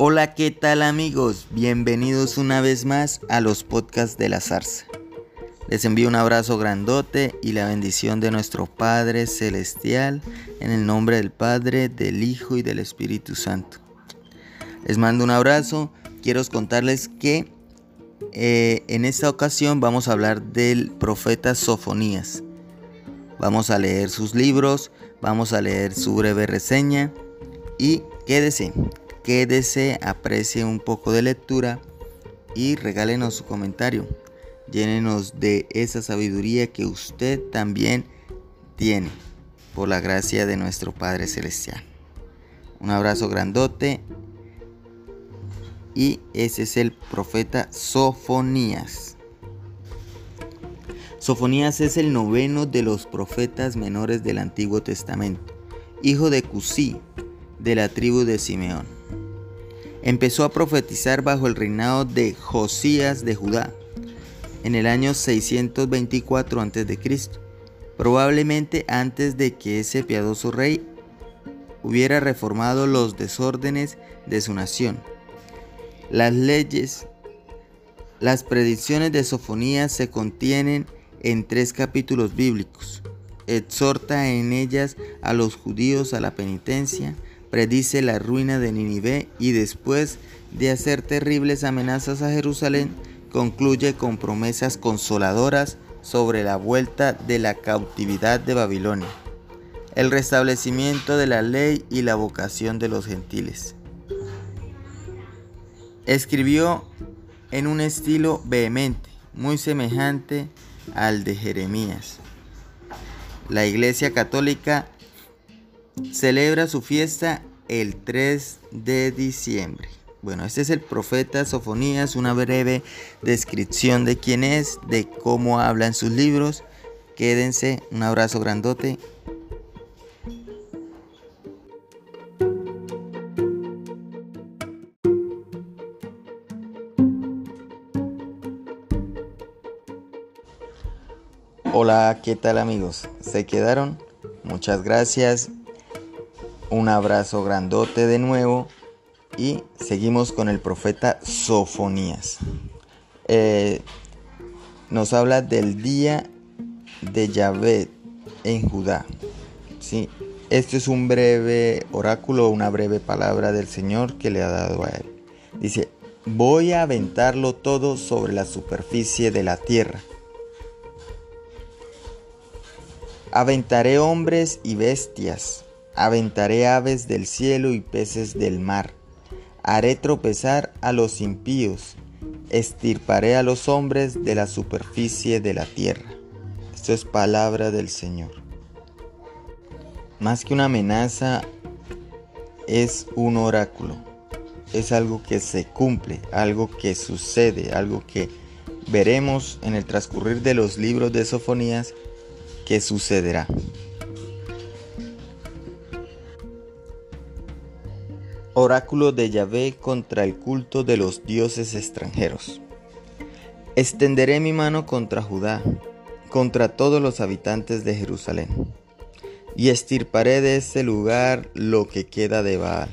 Hola, ¿qué tal amigos? Bienvenidos una vez más a los podcasts de la zarza. Les envío un abrazo grandote y la bendición de nuestro Padre Celestial en el nombre del Padre, del Hijo y del Espíritu Santo. Les mando un abrazo. Quiero contarles que eh, en esta ocasión vamos a hablar del profeta Sofonías. Vamos a leer sus libros, vamos a leer su breve reseña y quédese, quédese, aprecie un poco de lectura y regálenos su comentario. Llénenos de esa sabiduría que usted también tiene por la gracia de nuestro Padre Celestial. Un abrazo grandote y ese es el profeta Sofonías. Sofonías es el noveno de los profetas menores del Antiguo Testamento, hijo de Cusí, de la tribu de Simeón. Empezó a profetizar bajo el reinado de Josías de Judá en el año 624 a.C., probablemente antes de que ese piadoso rey hubiera reformado los desórdenes de su nación. Las leyes, las predicciones de Sofonías se contienen en tres capítulos bíblicos. Exhorta en ellas a los judíos a la penitencia, predice la ruina de Ninive y después de hacer terribles amenazas a Jerusalén, concluye con promesas consoladoras sobre la vuelta de la cautividad de Babilonia, el restablecimiento de la ley y la vocación de los gentiles. Escribió en un estilo vehemente, muy semejante al de Jeremías. La Iglesia Católica celebra su fiesta el 3 de diciembre. Bueno, este es el profeta Sofonías, una breve descripción de quién es, de cómo habla en sus libros. Quédense, un abrazo grandote. Hola, ¿qué tal amigos? ¿Se quedaron? Muchas gracias. Un abrazo grandote de nuevo y seguimos con el profeta Sofonías. Eh, nos habla del día de Yahvé en Judá. ¿sí? Esto es un breve oráculo, una breve palabra del Señor que le ha dado a él. Dice, voy a aventarlo todo sobre la superficie de la tierra. Aventaré hombres y bestias, aventaré aves del cielo y peces del mar haré tropezar a los impíos, estirparé a los hombres de la superficie de la tierra. Esto es palabra del Señor. Más que una amenaza, es un oráculo. Es algo que se cumple, algo que sucede, algo que veremos en el transcurrir de los libros de Sofonías que sucederá. Oráculo de Yahvé contra el culto de los dioses extranjeros. Extenderé mi mano contra Judá, contra todos los habitantes de Jerusalén, y estirparé de este lugar lo que queda de Baal.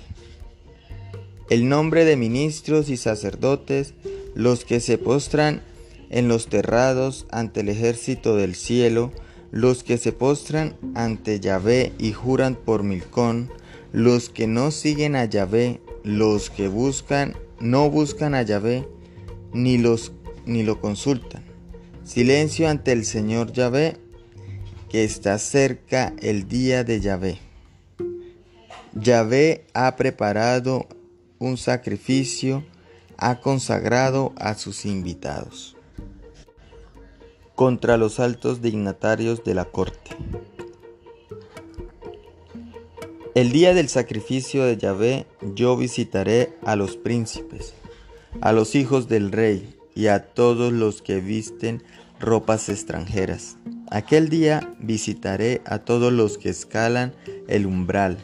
El nombre de ministros y sacerdotes, los que se postran en los terrados ante el ejército del cielo, los que se postran ante Yahvé y juran por Milcón, los que no siguen a Yahvé, los que buscan, no buscan a Yahvé, ni, los, ni lo consultan. Silencio ante el Señor Yahvé, que está cerca el día de Yahvé. Yahvé ha preparado un sacrificio, ha consagrado a sus invitados contra los altos dignatarios de la corte. El día del sacrificio de Yahvé yo visitaré a los príncipes, a los hijos del rey y a todos los que visten ropas extranjeras. Aquel día visitaré a todos los que escalan el umbral,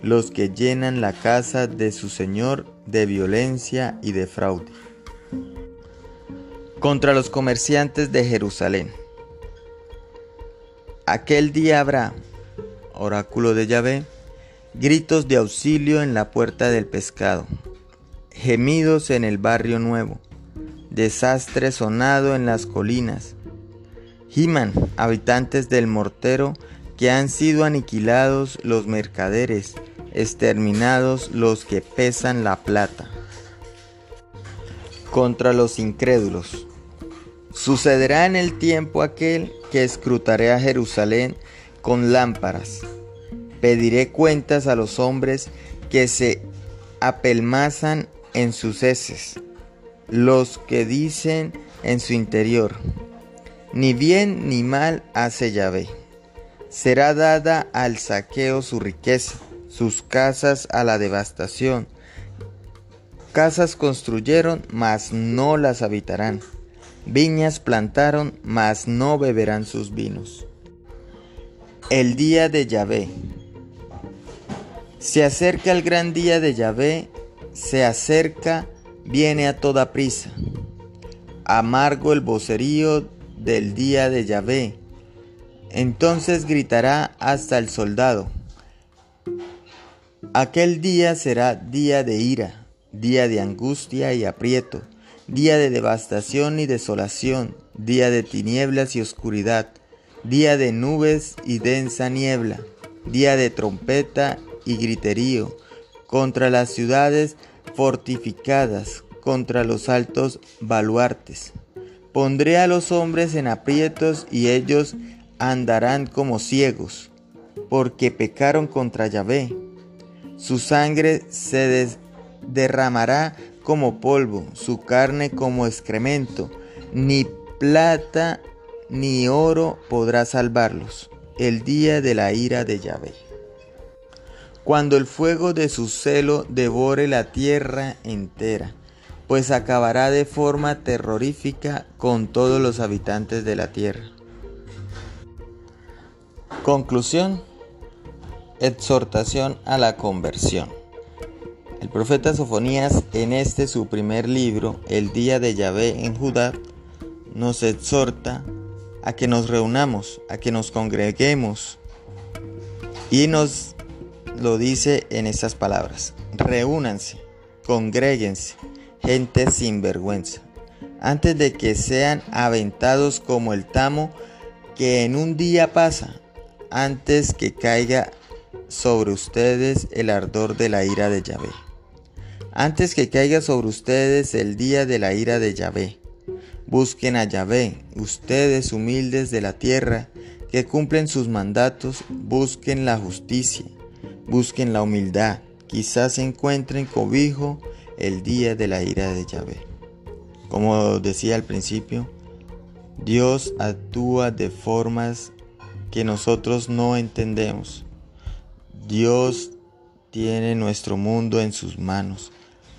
los que llenan la casa de su Señor de violencia y de fraude. Contra los comerciantes de Jerusalén. Aquel día habrá, oráculo de Yahvé, Gritos de auxilio en la puerta del pescado. gemidos en el barrio nuevo, desastre sonado en las colinas. Giman, habitantes del mortero, que han sido aniquilados los mercaderes, exterminados los que pesan la plata. Contra los incrédulos. Sucederá en el tiempo aquel que escrutaré a Jerusalén con lámparas. Pediré cuentas a los hombres que se apelmazan en sus heces, los que dicen en su interior, ni bien ni mal hace Yahvé. Será dada al saqueo su riqueza, sus casas a la devastación. Casas construyeron, mas no las habitarán. Viñas plantaron, mas no beberán sus vinos. El día de Yahvé. Se acerca el gran día de Yahvé, se acerca, viene a toda prisa. Amargo el vocerío del día de Yahvé. Entonces gritará hasta el soldado. Aquel día será día de ira, día de angustia y aprieto, día de devastación y desolación, día de tinieblas y oscuridad, día de nubes y densa niebla, día de trompeta y griterío, contra las ciudades fortificadas, contra los altos baluartes. Pondré a los hombres en aprietos y ellos andarán como ciegos, porque pecaron contra Yahvé. Su sangre se derramará como polvo, su carne como excremento, ni plata ni oro podrá salvarlos, el día de la ira de Yahvé. Cuando el fuego de su celo devore la tierra entera, pues acabará de forma terrorífica con todos los habitantes de la tierra. Conclusión. Exhortación a la conversión. El profeta Sofonías en este su primer libro, El día de Yahvé en Judá, nos exhorta a que nos reunamos, a que nos congreguemos y nos lo dice en estas palabras. Reúnanse, congréguense, gente sin vergüenza, antes de que sean aventados como el tamo que en un día pasa, antes que caiga sobre ustedes el ardor de la ira de Yahvé antes que caiga sobre ustedes el día de la ira de Yahvé. Busquen a Yahvé, ustedes humildes de la tierra, que cumplen sus mandatos, busquen la justicia, busquen la humildad, quizás encuentren cobijo el día de la ira de Yahvé. Como decía al principio, Dios actúa de formas que nosotros no entendemos. Dios tiene nuestro mundo en sus manos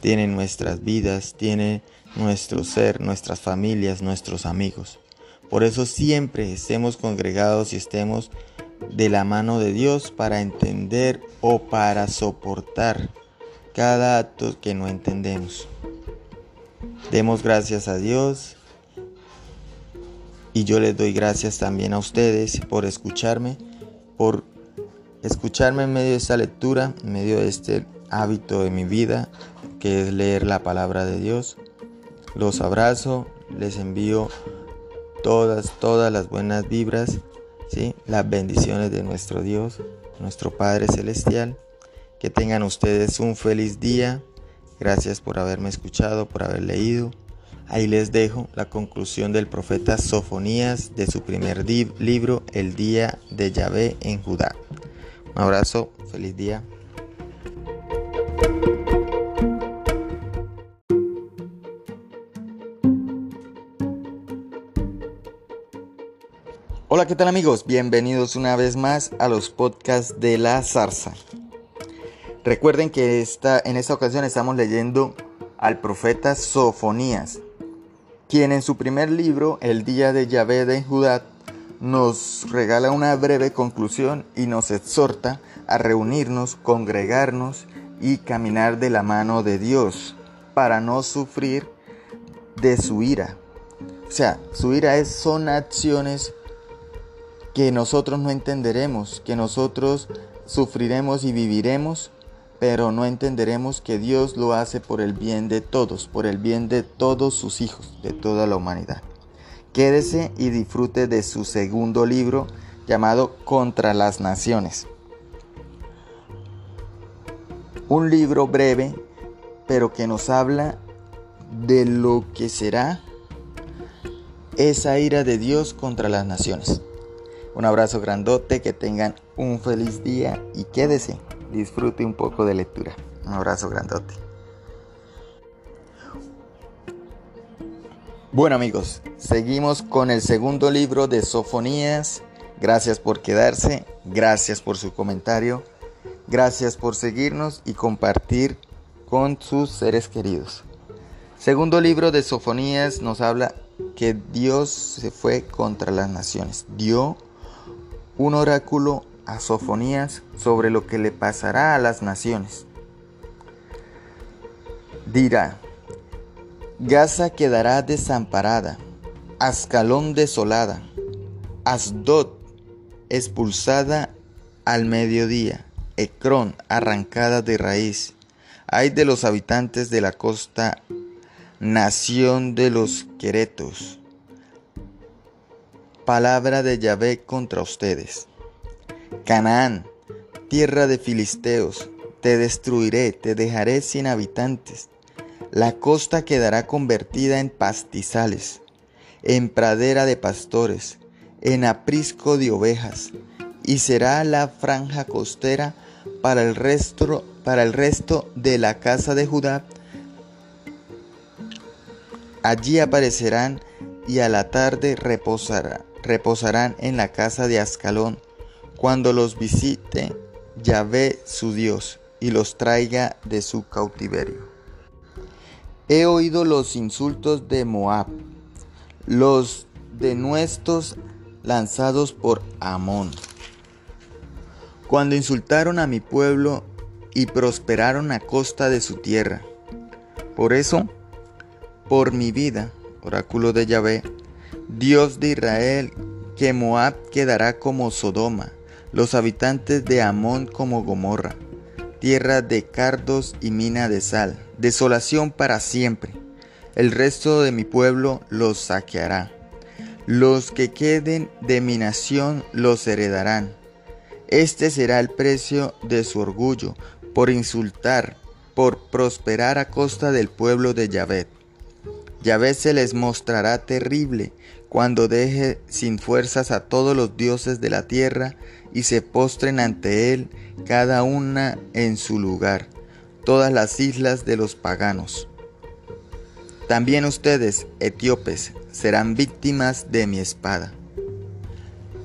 tiene nuestras vidas, tiene nuestro ser, nuestras familias, nuestros amigos. Por eso siempre estemos congregados y estemos de la mano de Dios para entender o para soportar cada acto que no entendemos. Demos gracias a Dios y yo les doy gracias también a ustedes por escucharme, por escucharme en medio de esta lectura, en medio de este hábito de mi vida, que es leer la palabra de Dios. Los abrazo, les envío todas, todas las buenas vibras, las bendiciones de nuestro Dios, nuestro Padre Celestial. Que tengan ustedes un feliz día. Gracias por haberme escuchado, por haber leído. Ahí les dejo la conclusión del profeta Sofonías de su primer libro, El día de Yahvé en Judá. Un abrazo, feliz día. Hola, ¿qué tal amigos? Bienvenidos una vez más a los podcasts de la zarza. Recuerden que esta, en esta ocasión estamos leyendo al profeta Sofonías, quien en su primer libro, El día de Yahvé de Judá, nos regala una breve conclusión y nos exhorta a reunirnos, congregarnos y caminar de la mano de Dios para no sufrir de su ira. O sea, su ira es, son acciones que nosotros no entenderemos, que nosotros sufriremos y viviremos, pero no entenderemos que Dios lo hace por el bien de todos, por el bien de todos sus hijos, de toda la humanidad. Quédese y disfrute de su segundo libro llamado Contra las Naciones. Un libro breve, pero que nos habla de lo que será esa ira de Dios contra las naciones. Un abrazo grandote, que tengan un feliz día y quédese, disfrute un poco de lectura. Un abrazo grandote. Bueno amigos, seguimos con el segundo libro de Sofonías. Gracias por quedarse, gracias por su comentario, gracias por seguirnos y compartir con sus seres queridos. Segundo libro de Sofonías nos habla que Dios se fue contra las naciones. Dio un oráculo a Sofonías sobre lo que le pasará a las naciones. Dirá, Gaza quedará desamparada, Ascalón desolada, Asdod expulsada al mediodía, Ecrón arrancada de raíz. Hay de los habitantes de la costa, nación de los queretos Palabra de Yahvé contra ustedes. Canaán, tierra de filisteos, te destruiré, te dejaré sin habitantes. La costa quedará convertida en pastizales, en pradera de pastores, en aprisco de ovejas, y será la franja costera para el resto, para el resto de la casa de Judá. Allí aparecerán y a la tarde reposarán reposarán en la casa de Ascalón, cuando los visite Yahvé su Dios y los traiga de su cautiverio. He oído los insultos de Moab, los denuestos lanzados por Amón. Cuando insultaron a mi pueblo y prosperaron a costa de su tierra. Por eso, por mi vida, oráculo de Yahvé, Dios de Israel, que Moab quedará como Sodoma, los habitantes de Amón como Gomorra, tierra de cardos y mina de sal, desolación para siempre. El resto de mi pueblo los saqueará. Los que queden de mi nación los heredarán. Este será el precio de su orgullo, por insultar, por prosperar a costa del pueblo de Yahvé. Yahvé se les mostrará terrible cuando deje sin fuerzas a todos los dioses de la tierra y se postren ante él cada una en su lugar, todas las islas de los paganos. También ustedes, etíopes, serán víctimas de mi espada.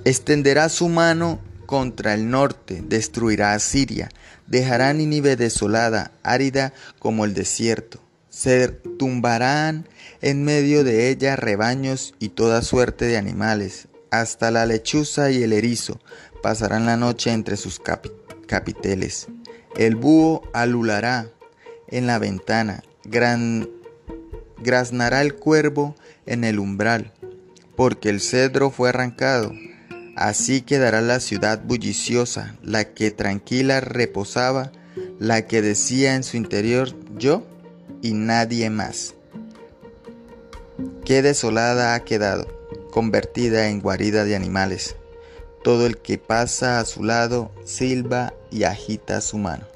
Extenderá su mano contra el norte, destruirá a Siria, dejará Nínive desolada, árida como el desierto. Se tumbarán en medio de ella rebaños y toda suerte de animales, hasta la lechuza y el erizo pasarán la noche entre sus capiteles. El búho alulará en la ventana, gran, graznará el cuervo en el umbral, porque el cedro fue arrancado. Así quedará la ciudad bulliciosa, la que tranquila reposaba, la que decía en su interior yo y nadie más. Qué desolada ha quedado, convertida en guarida de animales. Todo el que pasa a su lado silba y agita su mano.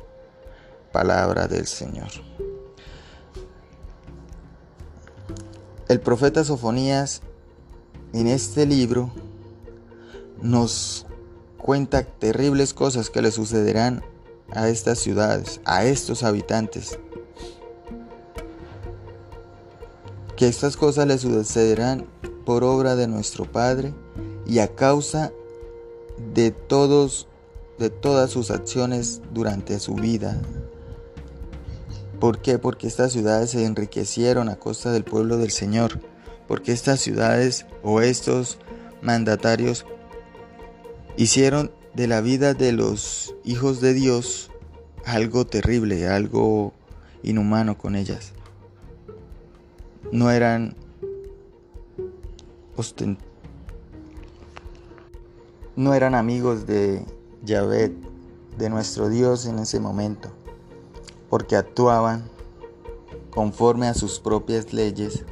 Palabra del Señor. El profeta Sofonías en este libro nos cuenta terribles cosas que le sucederán a estas ciudades, a estos habitantes que estas cosas le sucederán por obra de nuestro Padre y a causa de todos de todas sus acciones durante su vida. ¿Por qué? Porque estas ciudades se enriquecieron a costa del pueblo del Señor. Porque estas ciudades o estos mandatarios hicieron de la vida de los hijos de Dios algo terrible, algo inhumano con ellas no eran no eran amigos de Yahvé, de nuestro Dios en ese momento. porque actuaban conforme a sus propias leyes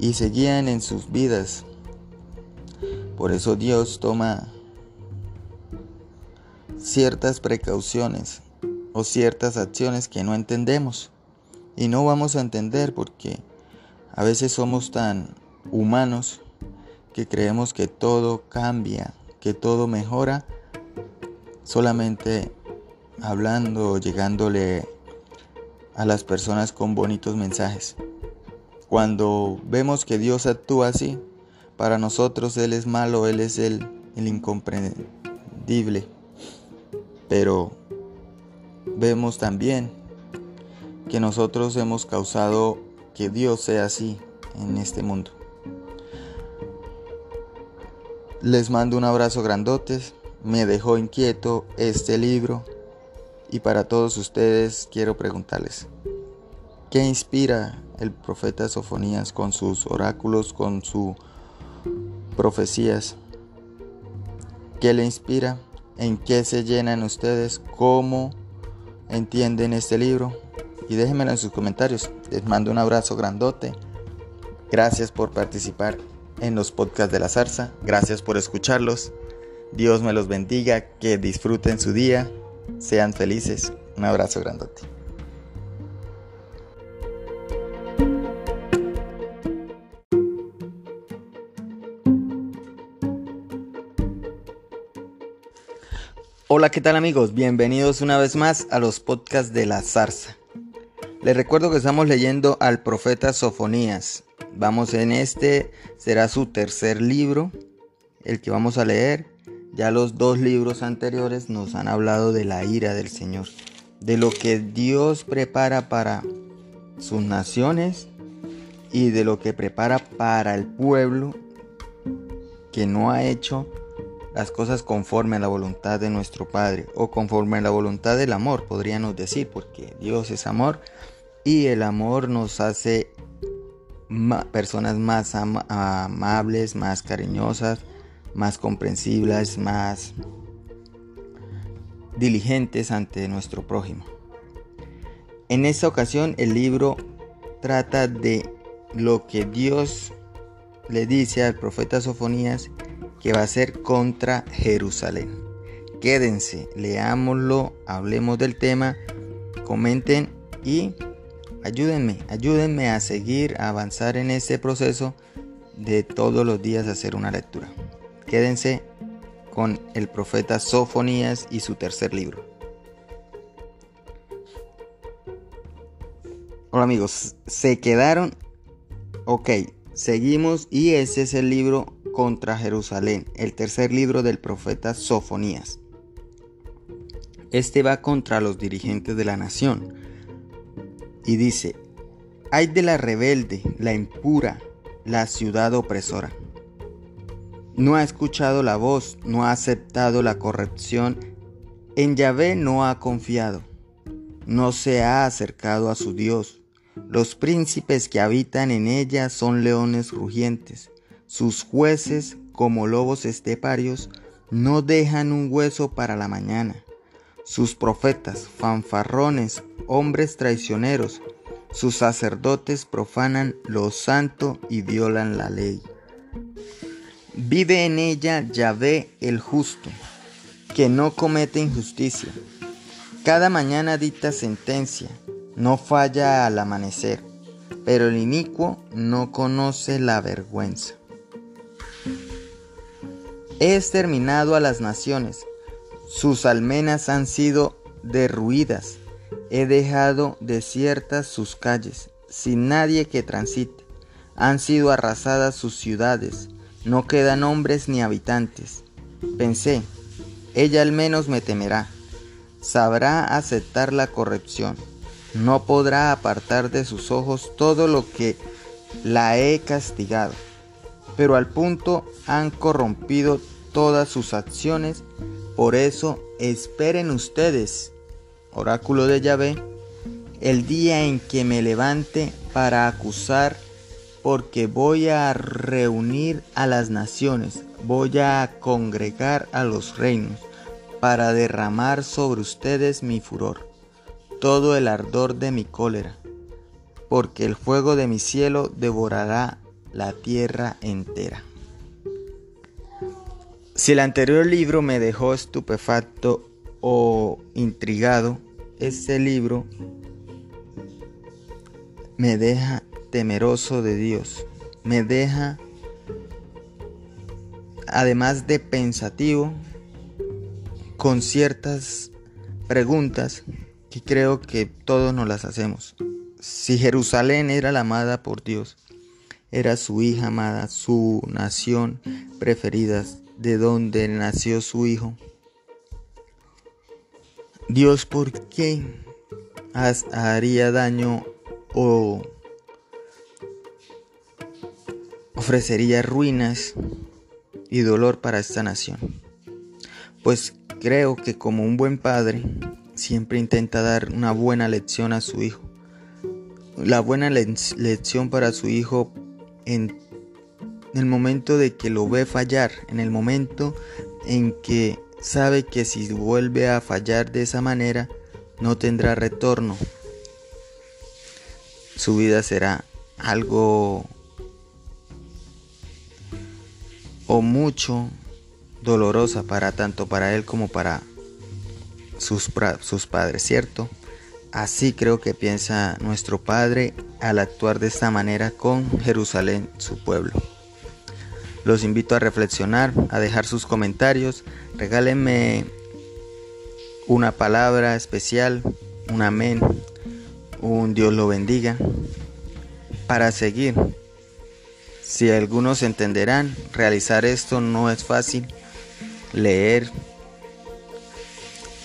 y seguían en sus vidas. Por eso Dios toma ciertas precauciones o ciertas acciones que no entendemos. Y no vamos a entender porque a veces somos tan humanos que creemos que todo cambia, que todo mejora solamente hablando o llegándole a las personas con bonitos mensajes. Cuando vemos que Dios actúa así, para nosotros Él es malo, Él es el, el incomprendible. Pero vemos también que nosotros hemos causado que Dios sea así en este mundo. Les mando un abrazo grandotes, me dejó inquieto este libro y para todos ustedes quiero preguntarles, ¿qué inspira el profeta Sofonías con sus oráculos, con sus profecías? ¿Qué le inspira? ¿En qué se llenan ustedes? ¿Cómo entienden este libro? Y déjenmelo en sus comentarios. Les mando un abrazo grandote. Gracias por participar en los podcasts de la zarza. Gracias por escucharlos. Dios me los bendiga. Que disfruten su día. Sean felices. Un abrazo grandote. Hola, ¿qué tal amigos? Bienvenidos una vez más a los podcasts de la zarza. Les recuerdo que estamos leyendo al profeta Sofonías. Vamos en este, será su tercer libro, el que vamos a leer. Ya los dos libros anteriores nos han hablado de la ira del Señor, de lo que Dios prepara para sus naciones y de lo que prepara para el pueblo que no ha hecho las cosas conforme a la voluntad de nuestro Padre o conforme a la voluntad del amor, podríamos decir, porque Dios es amor y el amor nos hace personas más amables, más cariñosas, más comprensibles, más diligentes ante nuestro prójimo. En esta ocasión el libro trata de lo que Dios le dice al profeta Sofonías que va a ser contra Jerusalén. Quédense, leámoslo, hablemos del tema, comenten y ayúdenme, ayúdenme a seguir, a avanzar en este proceso de todos los días hacer una lectura. Quédense con el profeta Sofonías y su tercer libro. Hola amigos, se quedaron. Ok, seguimos y ese es el libro contra Jerusalén, el tercer libro del profeta Sofonías. Este va contra los dirigentes de la nación y dice, hay de la rebelde, la impura, la ciudad opresora. No ha escuchado la voz, no ha aceptado la corrección, en Yahvé no ha confiado, no se ha acercado a su Dios. Los príncipes que habitan en ella son leones rugientes sus jueces, como lobos esteparios, no dejan un hueso para la mañana. Sus profetas, fanfarrones, hombres traicioneros, sus sacerdotes profanan lo santo y violan la ley. Vive en ella Yahvé el justo, que no comete injusticia. Cada mañana dicta sentencia, no falla al amanecer, pero el inicuo no conoce la vergüenza. He exterminado a las naciones, sus almenas han sido derruidas, he dejado desiertas sus calles, sin nadie que transite. Han sido arrasadas sus ciudades, no quedan hombres ni habitantes. Pensé, ella al menos me temerá, sabrá aceptar la corrección, no podrá apartar de sus ojos todo lo que la he castigado pero al punto han corrompido todas sus acciones. Por eso esperen ustedes, oráculo de Yahvé, el día en que me levante para acusar, porque voy a reunir a las naciones, voy a congregar a los reinos, para derramar sobre ustedes mi furor. todo el ardor de mi cólera, porque el fuego de mi cielo devorará la tierra entera. Si el anterior libro me dejó estupefacto o intrigado, este libro me deja temeroso de Dios, me deja, además de pensativo, con ciertas preguntas que creo que todos nos las hacemos. Si Jerusalén era la amada por Dios, era su hija amada, su nación preferida, de donde nació su hijo. Dios, ¿por qué haría daño o ofrecería ruinas y dolor para esta nación? Pues creo que como un buen padre siempre intenta dar una buena lección a su hijo. La buena lección para su hijo en el momento de que lo ve fallar, en el momento en que sabe que si vuelve a fallar de esa manera, no tendrá retorno. Su vida será algo o mucho dolorosa para tanto para él como para sus, sus padres, ¿cierto? Así creo que piensa nuestro Padre al actuar de esta manera con Jerusalén, su pueblo. Los invito a reflexionar, a dejar sus comentarios. Regálenme una palabra especial, un amén, un Dios lo bendiga, para seguir. Si algunos entenderán, realizar esto no es fácil. Leer,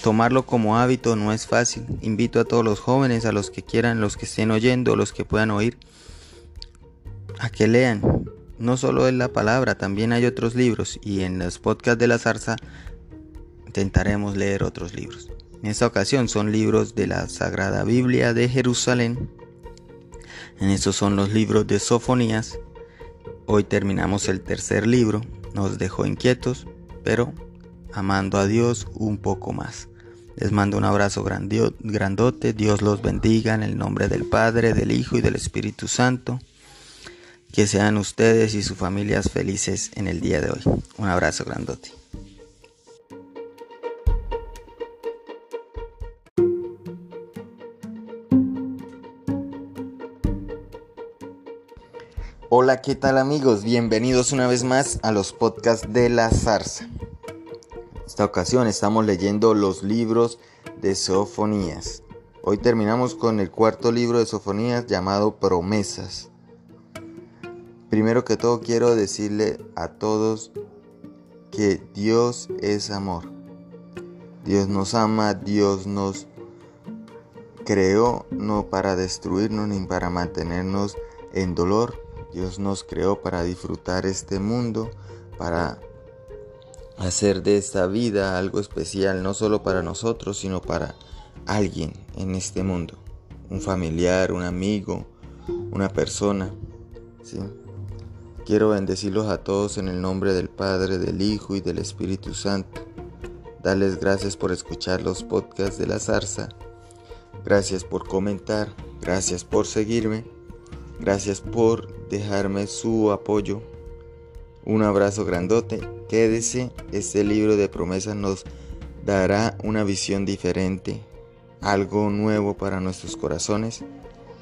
tomarlo como hábito no es fácil. Invito a todos los jóvenes, a los que quieran, los que estén oyendo, los que puedan oír, a que lean, no solo es la palabra, también hay otros libros y en los podcasts de la zarza intentaremos leer otros libros. En esta ocasión son libros de la Sagrada Biblia de Jerusalén. En estos son los libros de Sofonías. Hoy terminamos el tercer libro. Nos dejó inquietos, pero amando a Dios un poco más. Les mando un abrazo grandote. Dios los bendiga en el nombre del Padre, del Hijo y del Espíritu Santo. Que sean ustedes y sus familias felices en el día de hoy. Un abrazo grandote. Hola, ¿qué tal amigos? Bienvenidos una vez más a los podcasts de la zarza. Esta ocasión estamos leyendo los libros de Sofonías. Hoy terminamos con el cuarto libro de Sofonías llamado Promesas. Primero que todo quiero decirle a todos que Dios es amor. Dios nos ama, Dios nos creó no para destruirnos ni para mantenernos en dolor. Dios nos creó para disfrutar este mundo, para hacer de esta vida algo especial, no solo para nosotros, sino para alguien en este mundo. Un familiar, un amigo, una persona. ¿sí? Quiero bendecirlos a todos en el nombre del Padre, del Hijo y del Espíritu Santo. Darles gracias por escuchar los podcasts de la zarza. Gracias por comentar. Gracias por seguirme. Gracias por dejarme su apoyo. Un abrazo grandote. Quédese. Este libro de promesas nos dará una visión diferente. Algo nuevo para nuestros corazones.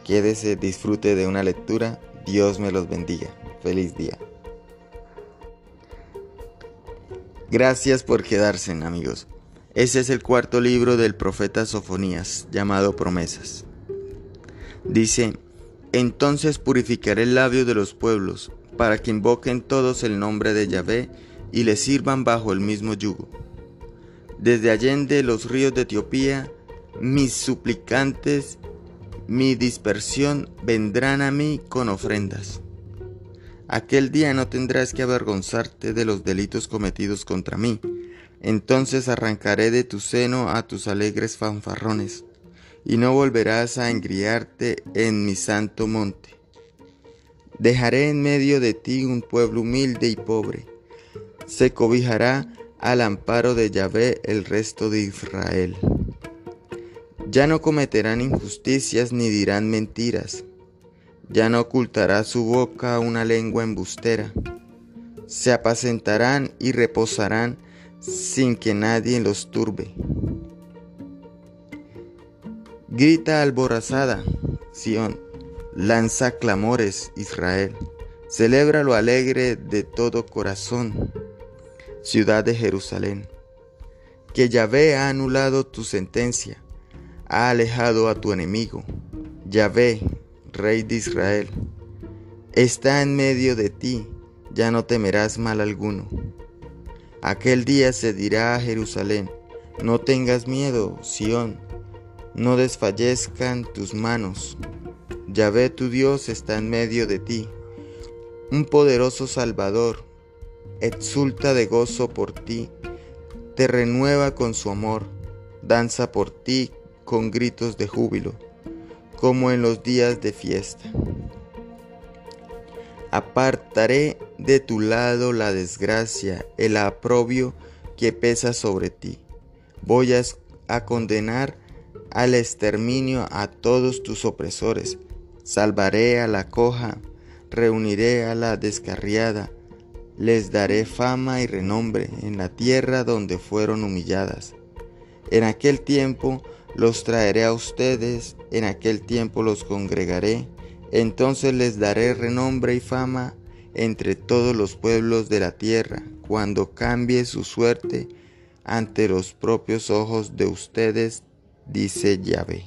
Quédese, disfrute de una lectura. Dios me los bendiga. Feliz día. Gracias por quedarse, amigos. Ese es el cuarto libro del profeta Sofonías, llamado Promesas. Dice, entonces purificaré el labio de los pueblos, para que invoquen todos el nombre de Yahvé y le sirvan bajo el mismo yugo. Desde allende los ríos de Etiopía, mis suplicantes, mi dispersión vendrán a mí con ofrendas. Aquel día no tendrás que avergonzarte de los delitos cometidos contra mí. Entonces arrancaré de tu seno a tus alegres fanfarrones, y no volverás a engriarte en mi santo monte. Dejaré en medio de ti un pueblo humilde y pobre. Se cobijará al amparo de Yahvé el resto de Israel. Ya no cometerán injusticias ni dirán mentiras. Ya no ocultará su boca una lengua embustera. Se apacentarán y reposarán sin que nadie los turbe. Grita alborazada, Sión, lanza clamores, Israel. Celebra lo alegre de todo corazón, ciudad de Jerusalén. Que Yahvé ha anulado tu sentencia, ha alejado a tu enemigo. Yahvé, Rey de Israel, está en medio de ti, ya no temerás mal alguno. Aquel día se dirá a Jerusalén, no tengas miedo, Sión, no desfallezcan tus manos. Yahvé tu Dios está en medio de ti, un poderoso Salvador, exulta de gozo por ti, te renueva con su amor, danza por ti con gritos de júbilo, como en los días de fiesta. Apartaré de tu lado la desgracia, el aprobio que pesa sobre ti. Voy a, condenar al exterminio a todos tus opresores. Salvaré a la coja, reuniré a la descarriada, les daré fama y renombre en la tierra donde fueron humilladas. En aquel tiempo los traeré a ustedes, en aquel tiempo los congregaré, entonces les daré renombre y fama entre todos los pueblos de la tierra, cuando cambie su suerte ante los propios ojos de ustedes, dice Yahvé.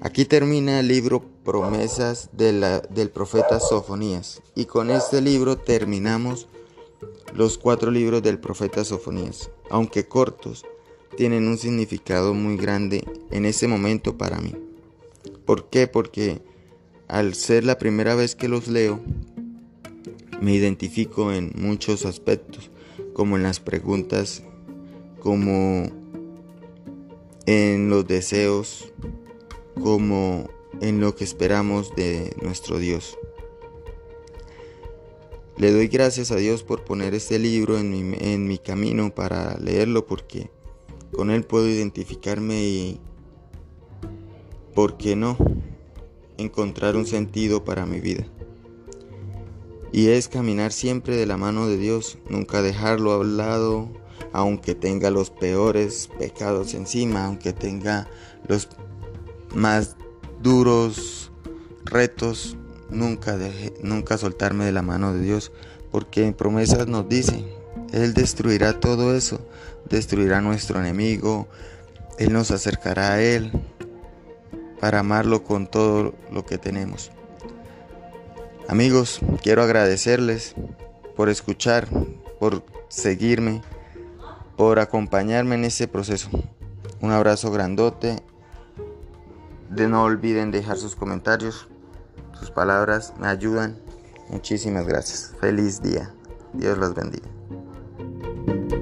Aquí termina el libro Promesas del profeta Sofonías y con este libro terminamos los cuatro libros del profeta Sofonías, aunque cortos, tienen un significado muy grande en ese momento para mí. ¿Por qué? Porque al ser la primera vez que los leo, me identifico en muchos aspectos, como en las preguntas, como en los deseos, como en lo que esperamos de nuestro Dios. Le doy gracias a Dios por poner este libro en mi, en mi camino para leerlo porque con él puedo identificarme y, ¿por qué no?, encontrar un sentido para mi vida. Y es caminar siempre de la mano de Dios, nunca dejarlo a lado, aunque tenga los peores pecados encima, aunque tenga los más duros retos, nunca, nunca soltarme de la mano de Dios, porque en promesas nos dice, Él destruirá todo eso, destruirá a nuestro enemigo, Él nos acercará a Él para amarlo con todo lo que tenemos. Amigos, quiero agradecerles por escuchar, por seguirme, por acompañarme en este proceso. Un abrazo grandote. De no olviden dejar sus comentarios, sus palabras me ayudan. Muchísimas gracias. Feliz día. Dios los bendiga. thank you